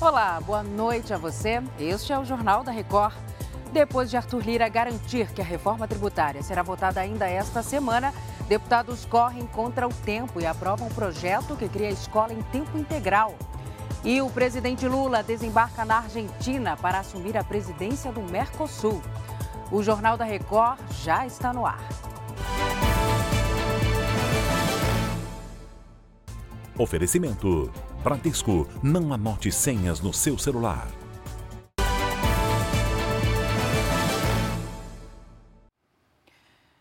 Olá, boa noite a você. Este é o Jornal da Record. Depois de Arthur Lira garantir que a reforma tributária será votada ainda esta semana, deputados correm contra o tempo e aprovam um projeto que cria a escola em tempo integral. E o presidente Lula desembarca na Argentina para assumir a presidência do Mercosul. O Jornal da Record já está no ar. Oferecimento: Bradesco, não anote senhas no seu celular.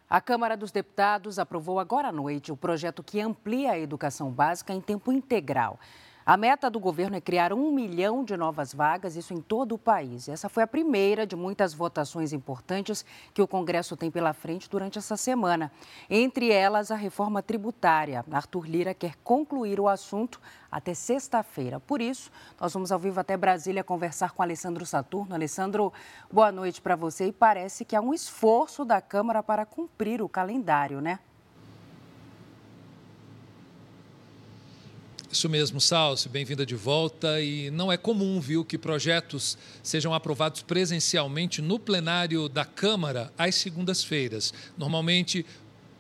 A Câmara dos Deputados aprovou agora à noite o projeto que amplia a educação básica em tempo integral. A meta do governo é criar um milhão de novas vagas, isso em todo o país. Essa foi a primeira de muitas votações importantes que o Congresso tem pela frente durante essa semana. Entre elas, a reforma tributária. Arthur Lira quer concluir o assunto até sexta-feira. Por isso, nós vamos ao vivo até Brasília conversar com Alessandro Saturno. Alessandro, boa noite para você. E parece que há um esforço da Câmara para cumprir o calendário, né? Isso mesmo, Salsi, bem-vinda de volta. E não é comum, viu, que projetos sejam aprovados presencialmente no plenário da Câmara às segundas-feiras. Normalmente,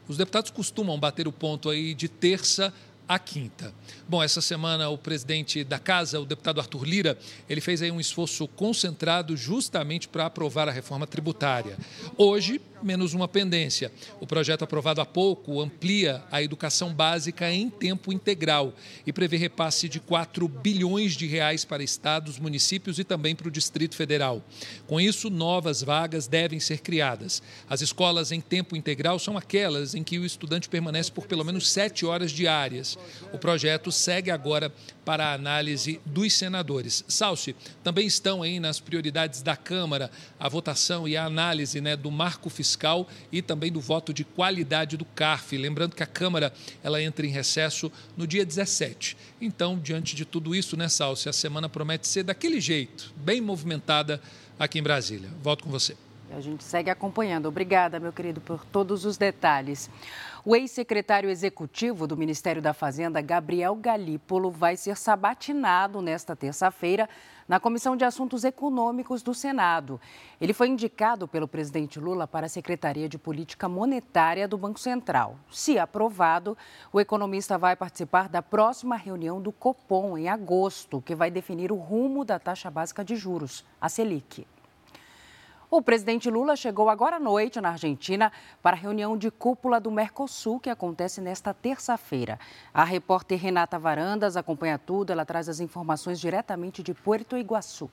os deputados costumam bater o ponto aí de terça a quinta. Bom, essa semana o presidente da casa, o deputado Arthur Lira, ele fez aí um esforço concentrado justamente para aprovar a reforma tributária. Hoje, menos uma pendência. O projeto aprovado há pouco amplia a educação básica em tempo integral e prevê repasse de 4 bilhões de reais para estados, municípios e também para o Distrito Federal. Com isso, novas vagas devem ser criadas. As escolas em tempo integral são aquelas em que o estudante permanece por pelo menos sete horas diárias. O projeto segue agora para a análise dos senadores. Salsi, também estão aí nas prioridades da Câmara a votação e a análise né, do marco fiscal e também do voto de qualidade do CARF. Lembrando que a Câmara ela entra em recesso no dia 17. Então, diante de tudo isso, né, Salsi, a semana promete ser daquele jeito, bem movimentada aqui em Brasília. Volto com você. A gente segue acompanhando. Obrigada, meu querido, por todos os detalhes. O ex-secretário executivo do Ministério da Fazenda, Gabriel Galípolo, vai ser sabatinado nesta terça-feira na Comissão de Assuntos Econômicos do Senado. Ele foi indicado pelo presidente Lula para a Secretaria de Política Monetária do Banco Central. Se aprovado, o economista vai participar da próxima reunião do Copom em agosto, que vai definir o rumo da taxa básica de juros, a Selic. O presidente Lula chegou agora à noite na Argentina para a reunião de cúpula do Mercosul, que acontece nesta terça-feira. A repórter Renata Varandas acompanha tudo, ela traz as informações diretamente de Puerto Iguaçu.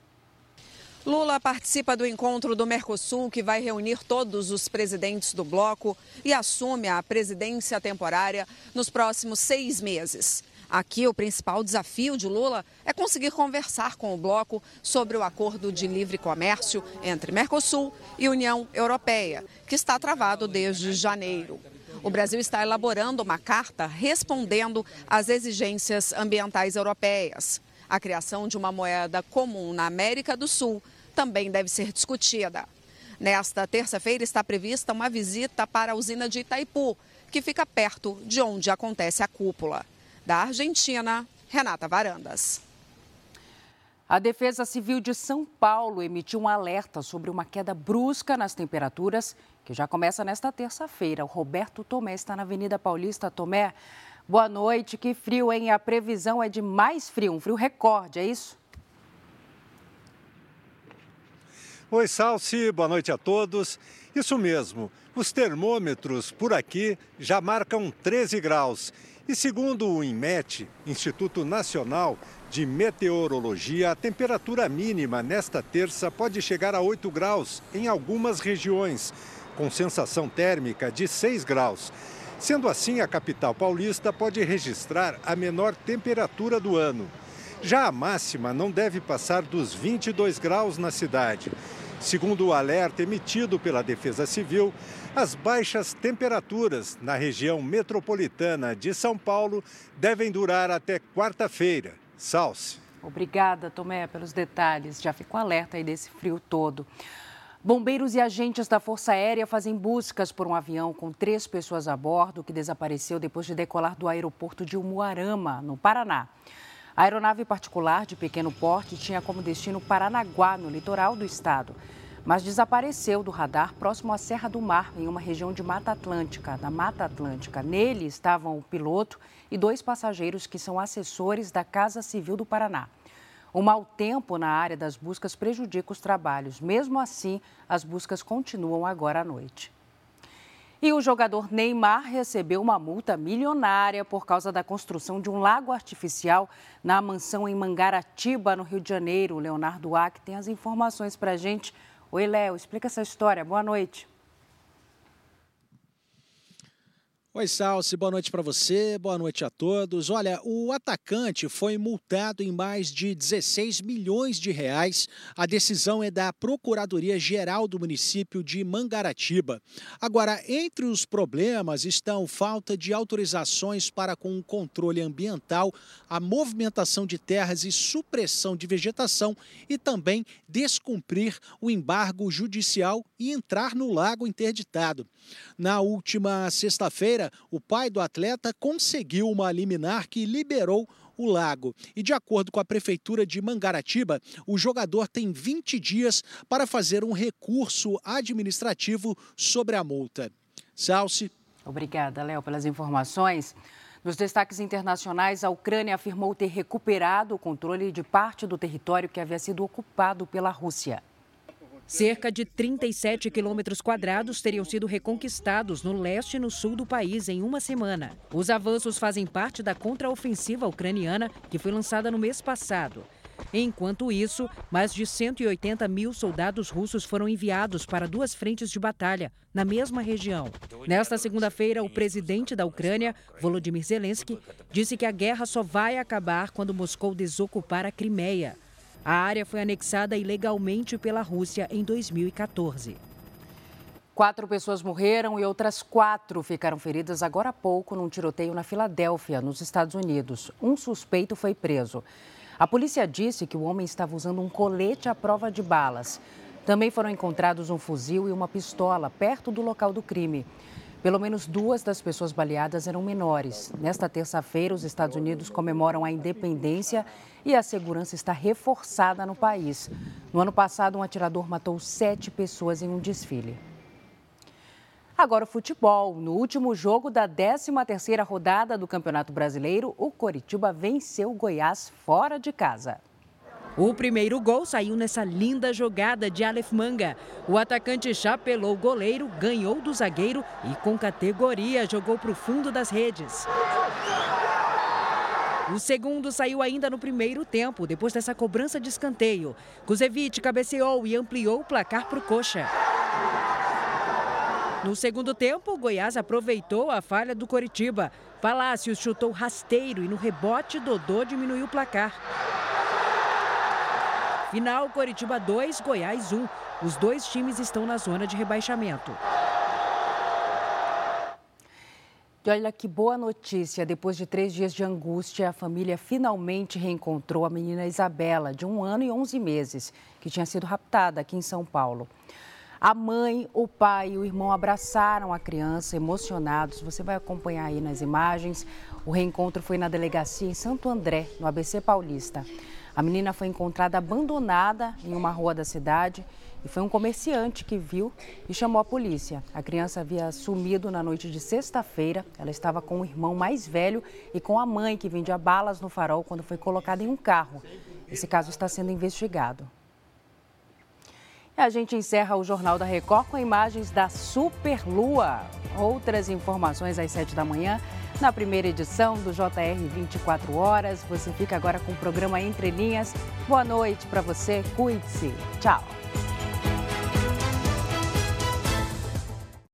Lula participa do encontro do Mercosul, que vai reunir todos os presidentes do bloco e assume a presidência temporária nos próximos seis meses. Aqui, o principal desafio de Lula é conseguir conversar com o bloco sobre o acordo de livre comércio entre Mercosul e União Europeia, que está travado desde janeiro. O Brasil está elaborando uma carta respondendo às exigências ambientais europeias. A criação de uma moeda comum na América do Sul também deve ser discutida. Nesta terça-feira está prevista uma visita para a usina de Itaipu, que fica perto de onde acontece a cúpula. Da Argentina, Renata Varandas. A Defesa Civil de São Paulo emitiu um alerta sobre uma queda brusca nas temperaturas, que já começa nesta terça-feira. O Roberto Tomé está na Avenida Paulista. Tomé, boa noite. Que frio, hein? A previsão é de mais frio, um frio recorde, é isso? Oi, Salsi, boa noite a todos. Isso mesmo, os termômetros por aqui já marcam 13 graus e segundo o INMET, Instituto Nacional de Meteorologia, a temperatura mínima nesta terça pode chegar a 8 graus em algumas regiões, com sensação térmica de 6 graus. Sendo assim, a capital paulista pode registrar a menor temperatura do ano. Já a máxima não deve passar dos 22 graus na cidade. Segundo o alerta emitido pela Defesa Civil, as baixas temperaturas na região metropolitana de São Paulo devem durar até quarta-feira. Salce. Obrigada, Tomé, pelos detalhes. Já ficou alerta aí desse frio todo. Bombeiros e agentes da Força Aérea fazem buscas por um avião com três pessoas a bordo que desapareceu depois de decolar do aeroporto de Umuarama, no Paraná. A aeronave particular de pequeno porte tinha como destino Paranaguá, no litoral do estado, mas desapareceu do radar próximo à Serra do Mar, em uma região de Mata Atlântica, da Mata Atlântica. Nele estavam o piloto e dois passageiros que são assessores da Casa Civil do Paraná. O mau tempo na área das buscas prejudica os trabalhos. Mesmo assim, as buscas continuam agora à noite. E o jogador Neymar recebeu uma multa milionária por causa da construção de um lago artificial na mansão em Mangaratiba, no Rio de Janeiro. O Leonardo Ack tem as informações para a gente. Oi, Léo, explica essa história. Boa noite. Oi, Salsi, boa noite para você, boa noite a todos. Olha, o atacante foi multado em mais de 16 milhões de reais. A decisão é da Procuradoria-Geral do município de Mangaratiba. Agora, entre os problemas estão falta de autorizações para com o controle ambiental, a movimentação de terras e supressão de vegetação e também descumprir o embargo judicial e entrar no lago interditado. Na última sexta-feira, o pai do atleta conseguiu uma liminar que liberou o lago. E de acordo com a prefeitura de Mangaratiba, o jogador tem 20 dias para fazer um recurso administrativo sobre a multa. Salce. Obrigada, Léo, pelas informações. Nos destaques internacionais, a Ucrânia afirmou ter recuperado o controle de parte do território que havia sido ocupado pela Rússia. Cerca de 37 quilômetros quadrados teriam sido reconquistados no leste e no sul do país em uma semana. Os avanços fazem parte da contraofensiva ucraniana que foi lançada no mês passado. Enquanto isso, mais de 180 mil soldados russos foram enviados para duas frentes de batalha na mesma região. Nesta segunda-feira, o presidente da Ucrânia, Volodymyr Zelensky, disse que a guerra só vai acabar quando Moscou desocupar a Crimeia. A área foi anexada ilegalmente pela Rússia em 2014. Quatro pessoas morreram e outras quatro ficaram feridas agora há pouco num tiroteio na Filadélfia, nos Estados Unidos. Um suspeito foi preso. A polícia disse que o homem estava usando um colete à prova de balas. Também foram encontrados um fuzil e uma pistola perto do local do crime. Pelo menos duas das pessoas baleadas eram menores. Nesta terça-feira, os Estados Unidos comemoram a independência e a segurança está reforçada no país. No ano passado, um atirador matou sete pessoas em um desfile. Agora o futebol. No último jogo da 13ª rodada do Campeonato Brasileiro, o Coritiba venceu o Goiás fora de casa. O primeiro gol saiu nessa linda jogada de Aleph Manga. O atacante chapelou o goleiro, ganhou do zagueiro e com categoria jogou para o fundo das redes. O segundo saiu ainda no primeiro tempo, depois dessa cobrança de escanteio. Kuzevic cabeceou e ampliou o placar para o Coxa. No segundo tempo, o Goiás aproveitou a falha do Coritiba. Palácios chutou rasteiro e no rebote, Dodô diminuiu o placar. Final, Coritiba 2, Goiás 1. Os dois times estão na zona de rebaixamento. E olha que boa notícia. Depois de três dias de angústia, a família finalmente reencontrou a menina Isabela, de um ano e onze meses, que tinha sido raptada aqui em São Paulo. A mãe, o pai e o irmão abraçaram a criança, emocionados. Você vai acompanhar aí nas imagens. O reencontro foi na delegacia em Santo André, no ABC Paulista. A menina foi encontrada abandonada em uma rua da cidade e foi um comerciante que viu e chamou a polícia. A criança havia sumido na noite de sexta-feira. Ela estava com o irmão mais velho e com a mãe que vendia balas no farol quando foi colocada em um carro. Esse caso está sendo investigado. E a gente encerra o Jornal da Record com imagens da Superlua. Outras informações às sete da manhã na primeira edição do JR 24 Horas. Você fica agora com o programa Entre Linhas. Boa noite para você, cuide-se. Tchau.